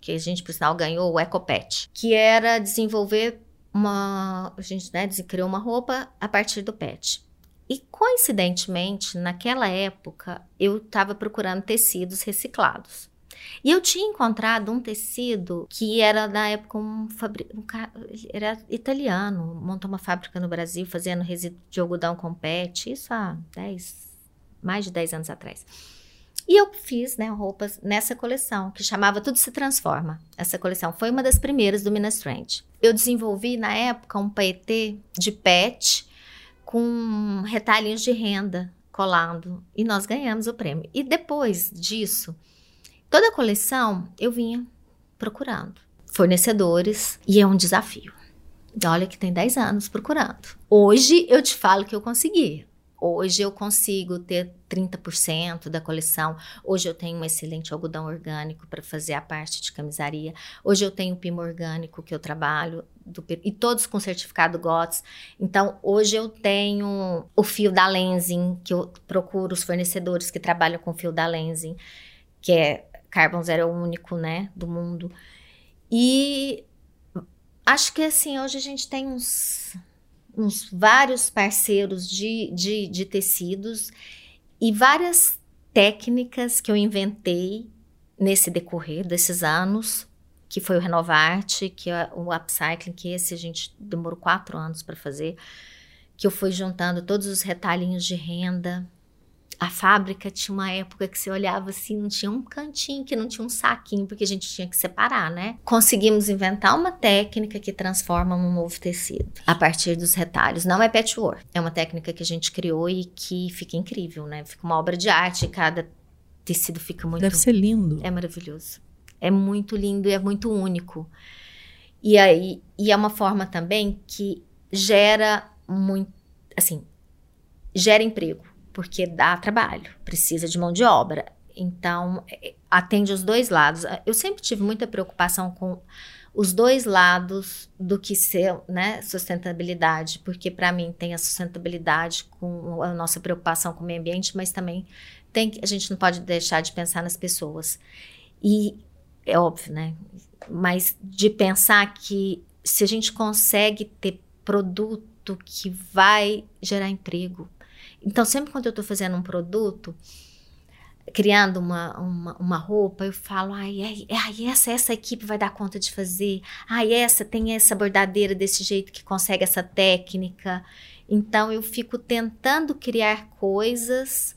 que a gente, por sinal, ganhou, o Ecopet, que era desenvolver uma. A gente né, criou uma roupa a partir do PET. E coincidentemente, naquela época, eu estava procurando tecidos reciclados. E eu tinha encontrado um tecido que era na época um, fabri... um era italiano, montou uma fábrica no Brasil fazendo resíduo de algodão com PET, isso há 10, mais de 10 anos atrás. E eu fiz né, roupas nessa coleção, que chamava Tudo Se Transforma. Essa coleção foi uma das primeiras do Minas Trend. Eu desenvolvi na época um paetê de PET com retalhinhos de renda colado e nós ganhamos o prêmio. E depois disso, Toda coleção eu vinha procurando fornecedores e é um desafio. Olha que tem 10 anos procurando. Hoje eu te falo que eu consegui. Hoje eu consigo ter 30% da coleção. Hoje eu tenho um excelente algodão orgânico para fazer a parte de camisaria. Hoje eu tenho o pimo orgânico que eu trabalho do, e todos com certificado GOTS. Então, hoje eu tenho o fio da Lenzing, que eu procuro os fornecedores que trabalham com fio da Lenzing, que é Carbon Zero é o único, né, do mundo. E acho que assim, hoje a gente tem uns, uns vários parceiros de, de, de tecidos e várias técnicas que eu inventei nesse decorrer desses anos, que foi o Renovarte, que é o Upcycling, que esse a gente demorou quatro anos para fazer, que eu fui juntando todos os retalhinhos de renda, a fábrica tinha uma época que você olhava assim, não tinha um cantinho, que não tinha um saquinho, porque a gente tinha que separar, né? Conseguimos inventar uma técnica que transforma um novo tecido a partir dos retalhos. Não é patchwork, é uma técnica que a gente criou e que fica incrível, né? Fica uma obra de arte, cada tecido fica muito. Deve ser lindo. É maravilhoso. É muito lindo e é muito único. E aí, e é uma forma também que gera muito, assim, gera emprego porque dá trabalho, precisa de mão de obra. Então, é, atende os dois lados. Eu sempre tive muita preocupação com os dois lados do que ser né, sustentabilidade, porque para mim tem a sustentabilidade com a nossa preocupação com o meio ambiente, mas também tem a gente não pode deixar de pensar nas pessoas. E é óbvio, né? Mas de pensar que se a gente consegue ter produto que vai gerar emprego. Então, sempre quando eu estou fazendo um produto, criando uma, uma, uma, roupa, eu falo, ai, ai, ai, essa, essa equipe vai dar conta de fazer. Ai, essa tem essa bordadeira desse jeito que consegue essa técnica. Então, eu fico tentando criar coisas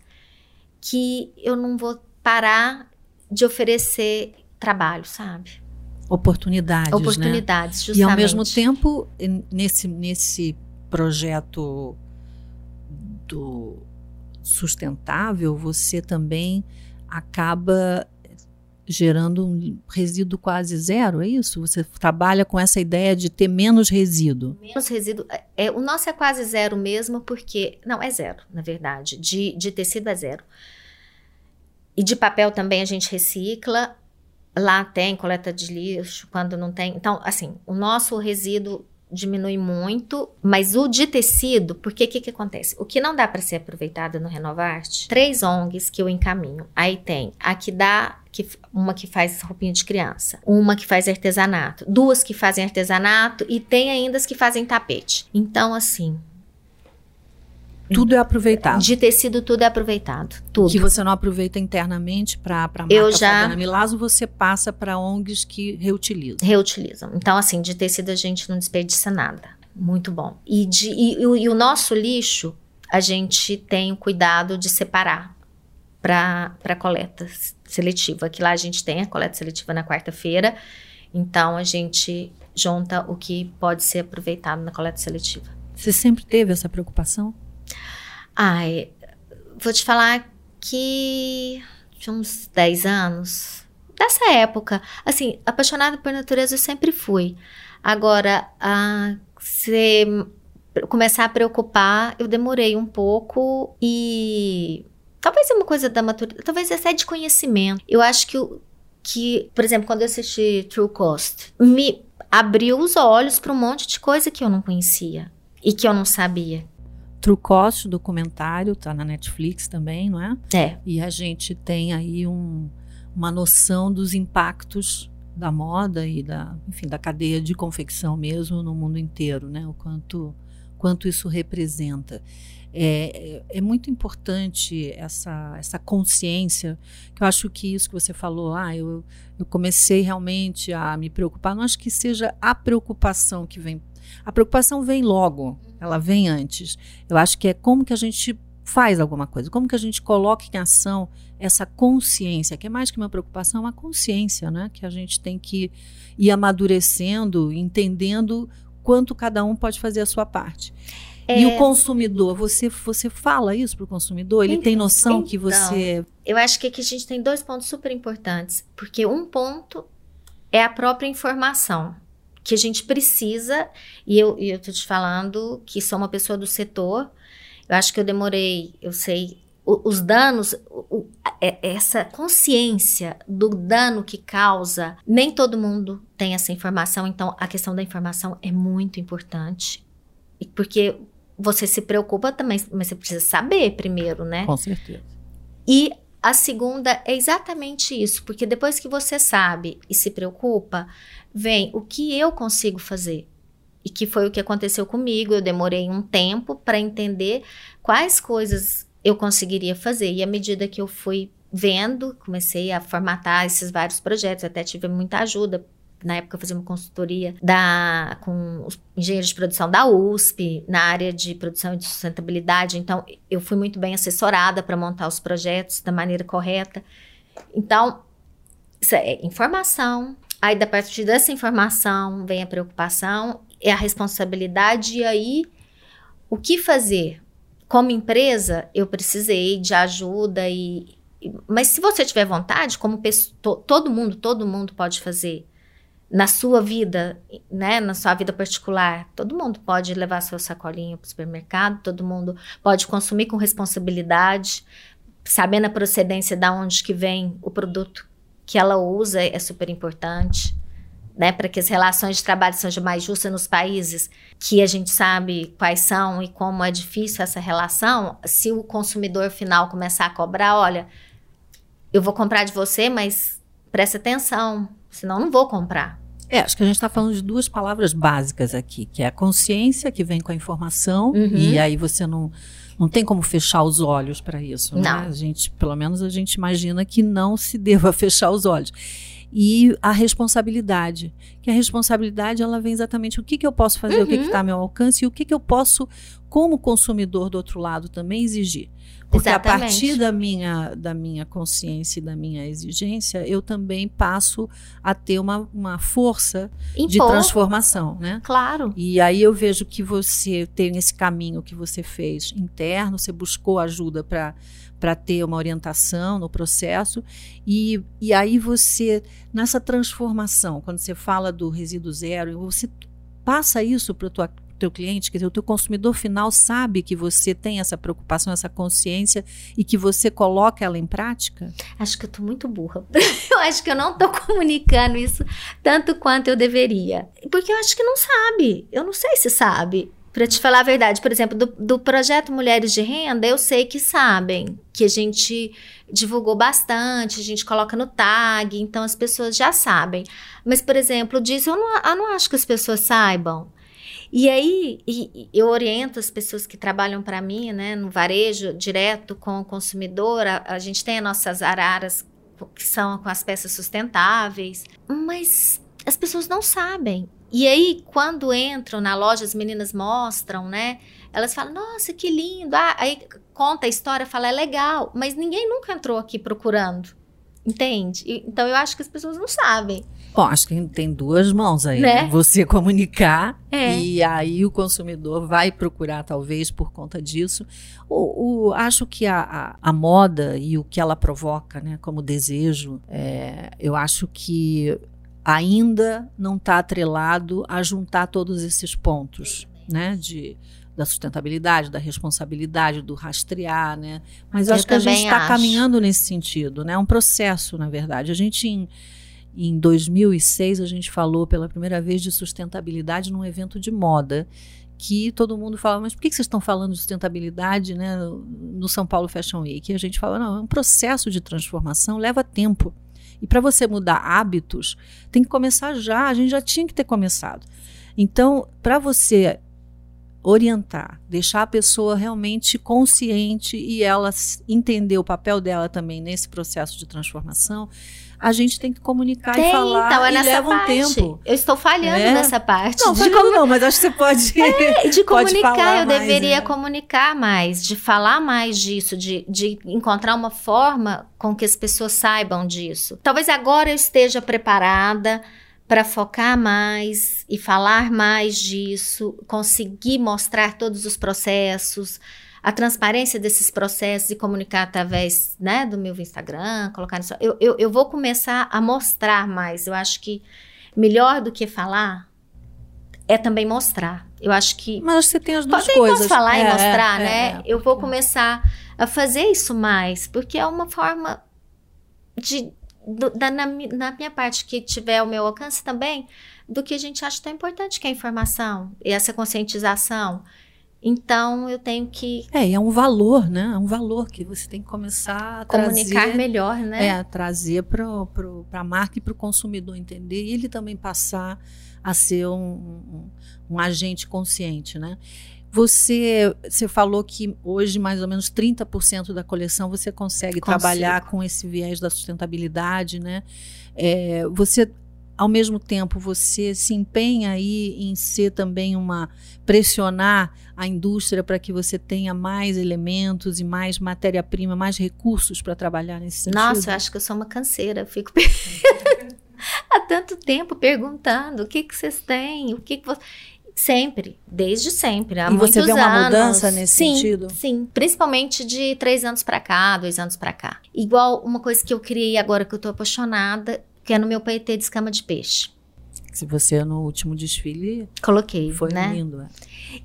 que eu não vou parar de oferecer trabalho, sabe? Oportunidades, Oportunidades, né? justamente. E ao mesmo tempo, nesse, nesse projeto do sustentável, você também acaba gerando um resíduo quase zero, é isso? Você trabalha com essa ideia de ter menos resíduo. Menos resíduo. É, é, o nosso é quase zero mesmo, porque. Não, é zero, na verdade. De, de tecido é zero. E de papel também a gente recicla. Lá tem coleta de lixo, quando não tem. Então, assim, o nosso resíduo diminui muito, mas o de tecido, porque o que, que acontece? O que não dá para ser aproveitado no Renovarte, três ONGs que eu encaminho. Aí tem a que dá, que, uma que faz roupinha de criança, uma que faz artesanato, duas que fazem artesanato e tem ainda as que fazem tapete. Então, assim, tudo é aproveitado. De tecido, tudo é aproveitado. Tudo. Que você não aproveita internamente para a marca Eu já... Milazo, você passa para ONGs que reutilizam. Reutilizam. Então, assim, de tecido a gente não desperdiça nada. Muito bom. E, de, e, e, e o nosso lixo, a gente tem o cuidado de separar para coleta seletiva. Que lá a gente tem a coleta seletiva na quarta-feira. Então, a gente junta o que pode ser aproveitado na coleta seletiva. Você sempre teve essa preocupação? Ai, vou te falar que tinha uns 10 anos. Dessa época. Assim, apaixonada por natureza eu sempre fui. Agora, a se começar a preocupar, eu demorei um pouco e talvez é uma coisa da maturidade, talvez até de conhecimento. Eu acho que que, por exemplo, quando eu assisti True Cost, me abriu os olhos para um monte de coisa que eu não conhecia e que eu não sabia. True Cost, documentário, tá na Netflix também, não é? É. E a gente tem aí um, uma noção dos impactos da moda e da, enfim, da cadeia de confecção mesmo no mundo inteiro, né? O quanto, quanto isso representa. É, é, é, muito importante essa, essa consciência, que eu acho que isso que você falou, ah, eu, eu comecei realmente a me preocupar, não acho que seja a preocupação que vem a preocupação vem logo, ela vem antes. Eu acho que é como que a gente faz alguma coisa, como que a gente coloca em ação essa consciência, que é mais que uma preocupação, é uma consciência, né? Que a gente tem que ir amadurecendo, entendendo quanto cada um pode fazer a sua parte. É... E o consumidor, você, você fala isso para o consumidor? Ele então, tem noção então, que você. Eu acho que aqui a gente tem dois pontos super importantes. Porque um ponto é a própria informação que a gente precisa, e eu, e eu tô te falando que sou uma pessoa do setor, eu acho que eu demorei, eu sei, o, os danos, o, é, essa consciência do dano que causa, nem todo mundo tem essa informação, então a questão da informação é muito importante, porque você se preocupa também, mas você precisa saber primeiro, né? Com certeza. E a segunda é exatamente isso, porque depois que você sabe e se preocupa, vem o que eu consigo fazer. E que foi o que aconteceu comigo. Eu demorei um tempo para entender quais coisas eu conseguiria fazer. E à medida que eu fui vendo, comecei a formatar esses vários projetos, até tive muita ajuda. Na época eu uma consultoria da, com os engenheiros de produção da USP, na área de produção e de sustentabilidade. Então, eu fui muito bem assessorada para montar os projetos da maneira correta. Então, isso é informação, Aí, da partir dessa informação, vem a preocupação, é a responsabilidade, e aí, o que fazer? Como empresa, eu precisei de ajuda e. Mas se você tiver vontade, como pessoa, todo mundo, todo mundo pode fazer na sua vida, né, na sua vida particular, todo mundo pode levar seu sacolinho para o supermercado, todo mundo pode consumir com responsabilidade, sabendo a procedência da onde que vem o produto que ela usa é super importante. Né, para que as relações de trabalho sejam mais justas nos países que a gente sabe quais são e como é difícil essa relação, se o consumidor final começar a cobrar, olha, eu vou comprar de você, mas presta atenção, senão não vou comprar. É, acho que a gente está falando de duas palavras básicas aqui, que é a consciência, que vem com a informação, uhum. e aí você não, não tem como fechar os olhos para isso. Né? A gente, pelo menos a gente imagina que não se deva fechar os olhos. E a responsabilidade, que a responsabilidade ela vem exatamente o que, que eu posso fazer, uhum. o que está ao meu alcance e o que, que eu posso, como consumidor do outro lado, também exigir. Porque Exatamente. a partir da minha, da minha consciência e da minha exigência, eu também passo a ter uma, uma força Impor. de transformação, né? Claro. E aí eu vejo que você tem esse caminho que você fez interno, você buscou ajuda para para ter uma orientação no processo e, e aí você nessa transformação quando você fala do resíduo zero você passa isso para tua teu cliente, quer dizer, o teu consumidor final sabe que você tem essa preocupação, essa consciência e que você coloca ela em prática? Acho que eu tô muito burra. eu acho que eu não tô comunicando isso tanto quanto eu deveria. Porque eu acho que não sabe. Eu não sei se sabe. Para te falar a verdade, por exemplo, do, do, projeto Mulheres de Renda, eu sei que sabem, que a gente divulgou bastante, a gente coloca no tag, então as pessoas já sabem. Mas, por exemplo, disso eu não, eu não acho que as pessoas saibam. E aí e, eu oriento as pessoas que trabalham para mim, né, no varejo direto com o consumidor. A, a gente tem as nossas araras que são com as peças sustentáveis, mas as pessoas não sabem. E aí, quando entram na loja, as meninas mostram, né? Elas falam, nossa, que lindo. Ah, aí conta a história, fala, é legal. Mas ninguém nunca entrou aqui procurando. Entende? Então eu acho que as pessoas não sabem. Bom, acho que tem duas mãos aí. Né? né? Você comunicar é. e aí o consumidor vai procurar, talvez, por conta disso. O, o acho que a, a, a, moda e o que ela provoca, né, como desejo, é, eu acho que ainda não está atrelado a juntar todos esses pontos, né? De da sustentabilidade, da responsabilidade, do rastrear, né? Mas eu, acho que a gente está caminhando nesse sentido, né? É um processo, na verdade. A gente em, em 2006 a gente falou pela primeira vez de sustentabilidade num evento de moda que todo mundo fala, mas por que vocês estão falando de sustentabilidade né, no São Paulo Fashion Week? E a gente fala, não, é um processo de transformação, leva tempo. E para você mudar hábitos, tem que começar já, a gente já tinha que ter começado. Então, para você orientar, deixar a pessoa realmente consciente e ela entender o papel dela também nesse processo de transformação, a gente tem que comunicar tem, e falar então, é e leva parte. um tempo. Eu estou falhando é? nessa parte. Não, de como... não, mas acho que você pode. É, de comunicar, eu mais, deveria né? comunicar mais, de falar mais disso, de, de encontrar uma forma com que as pessoas saibam disso. Talvez agora eu esteja preparada para focar mais e falar mais disso, conseguir mostrar todos os processos, a transparência desses processos e comunicar através né, do meu Instagram, colocar isso. Eu, eu, eu vou começar a mostrar mais. Eu acho que melhor do que falar é também mostrar. Eu acho que. Mas você tem as duas Pode, coisas. Posso falar é, e mostrar, é, né? É, eu vou começar a fazer isso mais, porque é uma forma de do, da, na, na, minha parte que tiver o meu alcance também, do que a gente acha tão importante que é a informação e essa conscientização. Então eu tenho que. É, é um valor, né? É um valor que você tem que começar a comunicar trazer, melhor, né? É, trazer para a marca e para o consumidor entender e ele também passar a ser um, um, um agente consciente, né? Você, você falou que hoje mais ou menos 30% da coleção você consegue Consigo. trabalhar com esse viés da sustentabilidade, né? É, você ao mesmo tempo você se empenha aí em ser também uma pressionar a indústria para que você tenha mais elementos e mais matéria-prima, mais recursos para trabalhar nesse sentido? Nossa, eu acho que eu sou uma canseira, fico há tanto tempo perguntando o que que vocês têm, o que que você Sempre, desde sempre. Há e muitos você vê uma anos. mudança nesse sim, sentido? Sim, principalmente de três anos para cá, dois anos para cá. Igual uma coisa que eu criei agora que eu tô apaixonada, que é no meu paetê de escama de peixe. Se você no último desfile coloquei, foi né? lindo. É.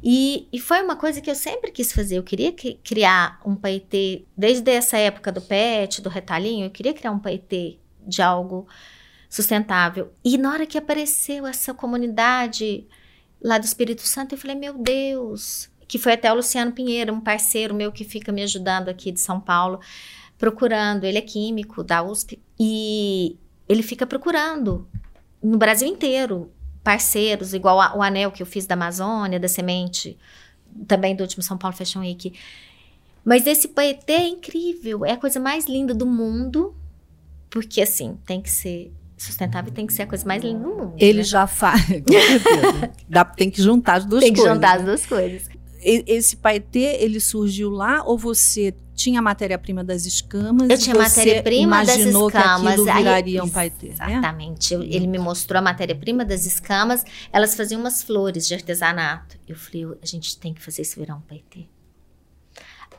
E, e foi uma coisa que eu sempre quis fazer. Eu queria que, criar um paetê desde essa época do pet, do retalhinho. Eu queria criar um paetê de algo sustentável. E na hora que apareceu essa comunidade lá do Espírito Santo, eu falei, meu Deus, que foi até o Luciano Pinheiro, um parceiro meu que fica me ajudando aqui de São Paulo, procurando, ele é químico da USP, e ele fica procurando no Brasil inteiro parceiros, igual a, o anel que eu fiz da Amazônia, da semente, também do último São Paulo Fashion Week. Mas esse paetê é incrível, é a coisa mais linda do mundo, porque assim, tem que ser sustentável tem que ser a coisa mais linda do mundo. Ele né? já faz, com certeza. Dá, tem que juntar as duas tem que coisas. juntar as né? duas coisas. Esse paetê, ele surgiu lá ou você tinha a matéria-prima das escamas? Eu tinha matéria-prima das escamas. que aquilo aí- viraria um paetê, né? Exatamente. Eu- ele me mostrou a matéria-prima das escamas. Elas faziam umas flores de artesanato. Eu falei, a gente tem que fazer isso virar um paetê.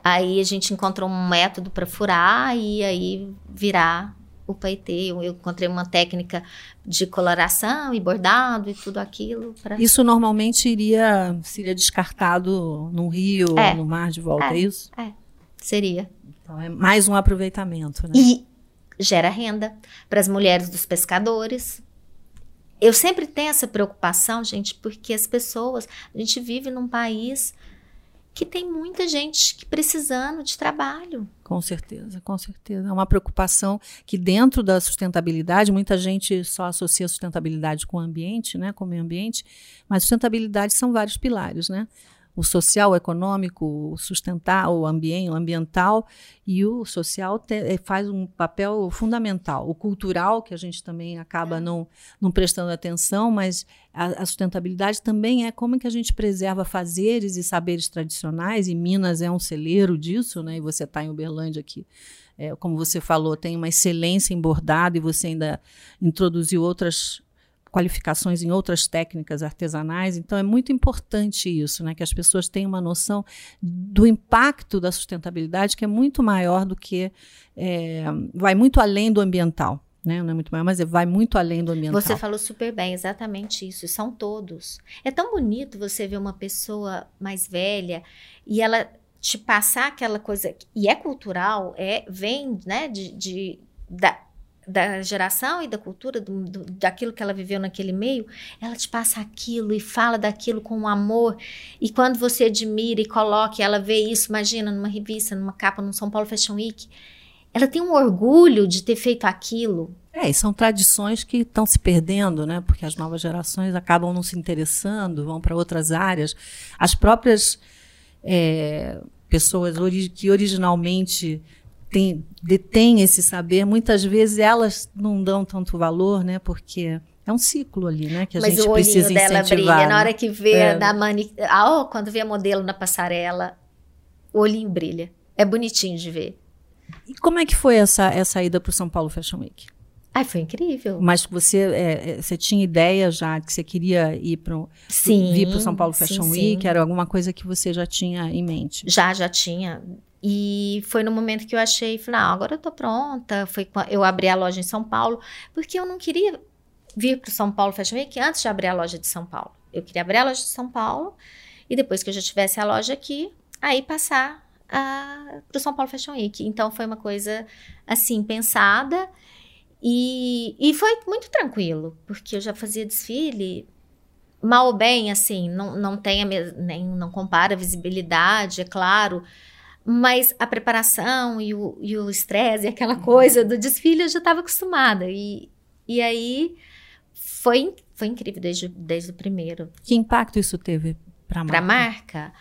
Aí a gente encontrou um método para furar e aí virar o paetê. Eu, encontrei uma técnica de coloração e bordado e tudo aquilo. Pra... Isso normalmente iria, seria descartado no rio É. ou no mar de volta, é, É. isso? Seria. Então é mais um aproveitamento, né? E gera renda para as mulheres dos pescadores. Eu sempre tenho essa preocupação, gente, porque as pessoas, a gente vive num país que tem muita gente que precisando de trabalho. Com certeza, com certeza. É uma preocupação que dentro da sustentabilidade, muita gente só associa sustentabilidade com o ambiente, né, com o meio ambiente, mas sustentabilidade são vários pilares, né? O social, o econômico, o sustentar, o ambiente, o ambiental e o social te- eh, faz um papel fundamental. O cultural, que a gente também acaba não, não prestando atenção, mas a, a sustentabilidade também é como é que a gente preserva fazeres e saberes tradicionais, e Minas é um celeiro disso, né? E você está em Uberlândia aqui. É, como você falou, tem uma excelência em bordado e você ainda introduziu outras qualificações em outras técnicas artesanais. Então é muito importante isso, né? Que as pessoas tenham uma noção do impacto da sustentabilidade que é muito maior do que é, vai muito além do ambiental. Né? Não é muito maior, mas é- vai muito além do ambiental. Você falou super bem, exatamente isso. São todos. É tão bonito você ver uma pessoa mais velha e ela te passar aquela coisa e é cultural, é vem, né, de, de- da, da geração e da cultura do, do- daquilo que ela viveu naquele meio, ela te passa aquilo e fala daquilo com amor. E quando você admira e coloca, ela vê isso, imagina numa revista, numa capa, no São Paulo Fashion Week, ela tem um orgulho de ter feito aquilo. É, e são tradições que estão se perdendo, né? Porque as novas gerações acabam não se interessando, vão para outras áreas. As próprias é, pessoas ori- que originalmente têm- detêm esse saber, muitas vezes elas não dão tanto valor, né? Porque é um ciclo ali, né? Que a Mas gente o olhinho precisa dela incentivar. brilha. Na né? hora que vê É. na mani... ah, oh, quando vê a modelo na passarela, o olhinho brilha. É bonitinho de ver. E como é que foi essa, essa ida para o São Paulo Fashion Week? Ai, foi incrível. Mas você, é, é, você tinha ideia já que você queria ir para vir para o São Paulo Fashion sim, Week? sim. Era alguma coisa que você já tinha em mente? Já, já tinha. E foi no momento que eu achei, falei, não, agora eu tô pronta. Foi eu abri a loja em São Paulo, porque eu não queria vir para São Paulo Fashion Week antes de abrir a loja de São Paulo. Eu queria abrir a loja de São Paulo e depois que eu já tivesse a loja aqui, aí passar para o São Paulo Fashion Week. Então foi uma coisa assim, pensada. E, e foi muito tranquilo, porque eu já fazia desfile mal ou bem, assim, não, não tem a nem não compara a visibilidade, é claro, mas a preparação e o estresse e aquela coisa do desfile eu já estava acostumada. E, e aí foi, foi incrível desde, desde o primeiro. Que impacto isso teve para a Para marca? a marca,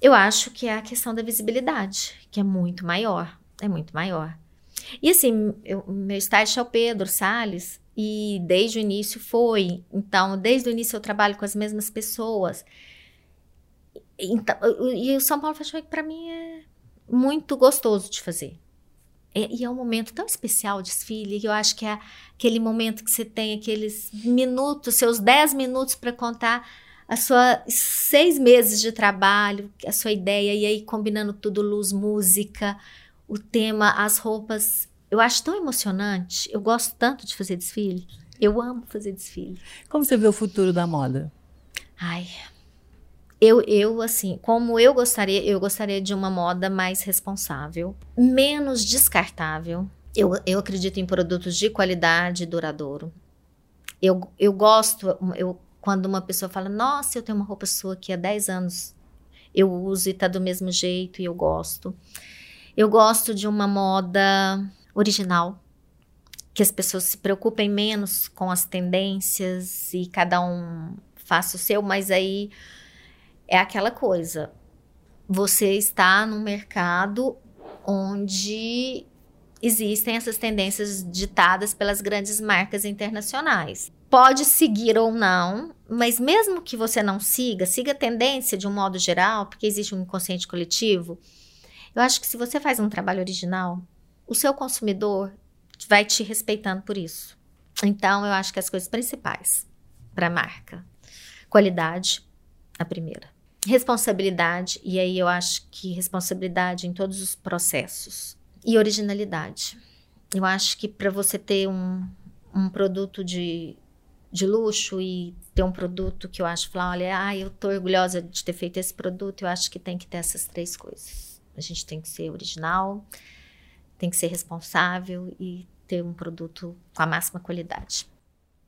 eu acho que é a questão da visibilidade, que é muito maior. É muito maior. E assim, eu- meu estágio é o Pedro Salles, e desde o início foi. Então, desde o início eu trabalho com as mesmas pessoas. Então, e o São Paulo Fashion Week para mim é muito gostoso de fazer. É- e é um momento tão especial desfile, que eu acho que é aquele momento que você tem aqueles minutos, seus 10 minutos para contar a sua seis meses de trabalho, a sua ideia, e aí combinando tudo, luz, música, o tema, as roupas. Eu acho tão emocionante. Eu gosto tanto de fazer desfile. Eu amo fazer desfile. Como você vê o futuro da moda? Ai. Eu, eu, assim, como eu gostaria, eu gostaria de uma moda mais responsável, menos descartável. Eu, eu acredito em produtos de qualidade e duradouro. Eu, eu gosto, eu, quando uma pessoa fala, nossa, eu tenho uma roupa sua que há 10 anos eu uso e tá do mesmo jeito e eu gosto. Eu gosto de uma moda original, que as pessoas se preocupem menos com as tendências e cada um faça o seu, mas aí é aquela coisa. Você está num mercado onde existem essas tendências ditadas pelas grandes marcas internacionais. Pode seguir ou não, mas mesmo que você não siga, siga a tendência de um modo geral, porque existe um inconsciente coletivo. Eu acho que se você faz um trabalho original, o seu consumidor vai te respeitando por isso. Então, eu acho que as coisas principais para a marca: qualidade, a primeira. Responsabilidade, e aí eu acho que responsabilidade em todos os processos. E originalidade. Eu acho que para você ter um, um produto de, de luxo e ter um produto que eu acho, falar, olha, ah, eu tô orgulhosa de ter feito esse produto, eu acho que tem que ter essas três coisas. A gente tem que ser original, tem que ser responsável e ter um produto com a máxima qualidade.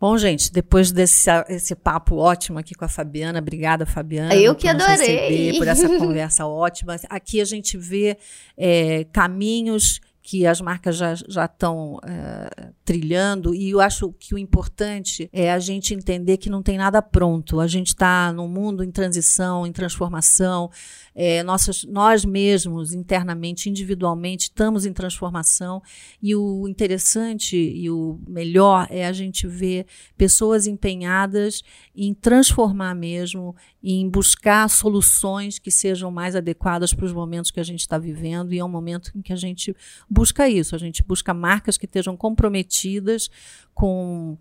Bom, gente, depois desse esse papo ótimo aqui com a Fabiana, obrigada, Fabiana. Eu que adorei. Por essa conversa ótima. Aqui a gente vê é, caminhos que as marcas já estão é, trilhando, e eu acho que o importante é a gente entender que não tem nada pronto. A gente está num mundo em transição, em transformação, é, nossas, nós mesmos, internamente, individualmente, estamos em transformação, e o interessante e o melhor é a gente ver pessoas empenhadas em transformar mesmo, em buscar soluções que sejam mais adequadas para os momentos que a gente está vivendo, e é um momento em que a gente busca isso, a gente busca marcas que estejam comprometidas com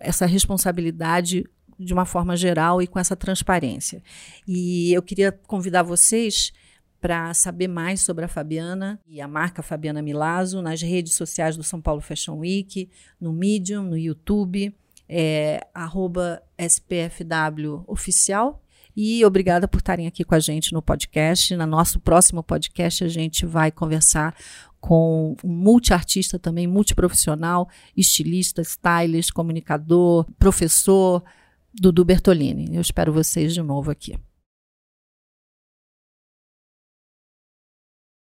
essa responsabilidade de uma forma geral e com essa transparência. E eu queria convidar vocês para saber mais sobre a Fabiana e a marca Fabiana Milazzo nas redes sociais do São Paulo Fashion Week, no Medium, no YouTube, é. E obrigada por estarem aqui com a gente no podcast. No nosso próximo podcast, a gente vai conversar com um multiartista também, multiprofissional, estilista, stylist, comunicador, professor, Dudu Bertolini. Eu espero vocês de novo aqui.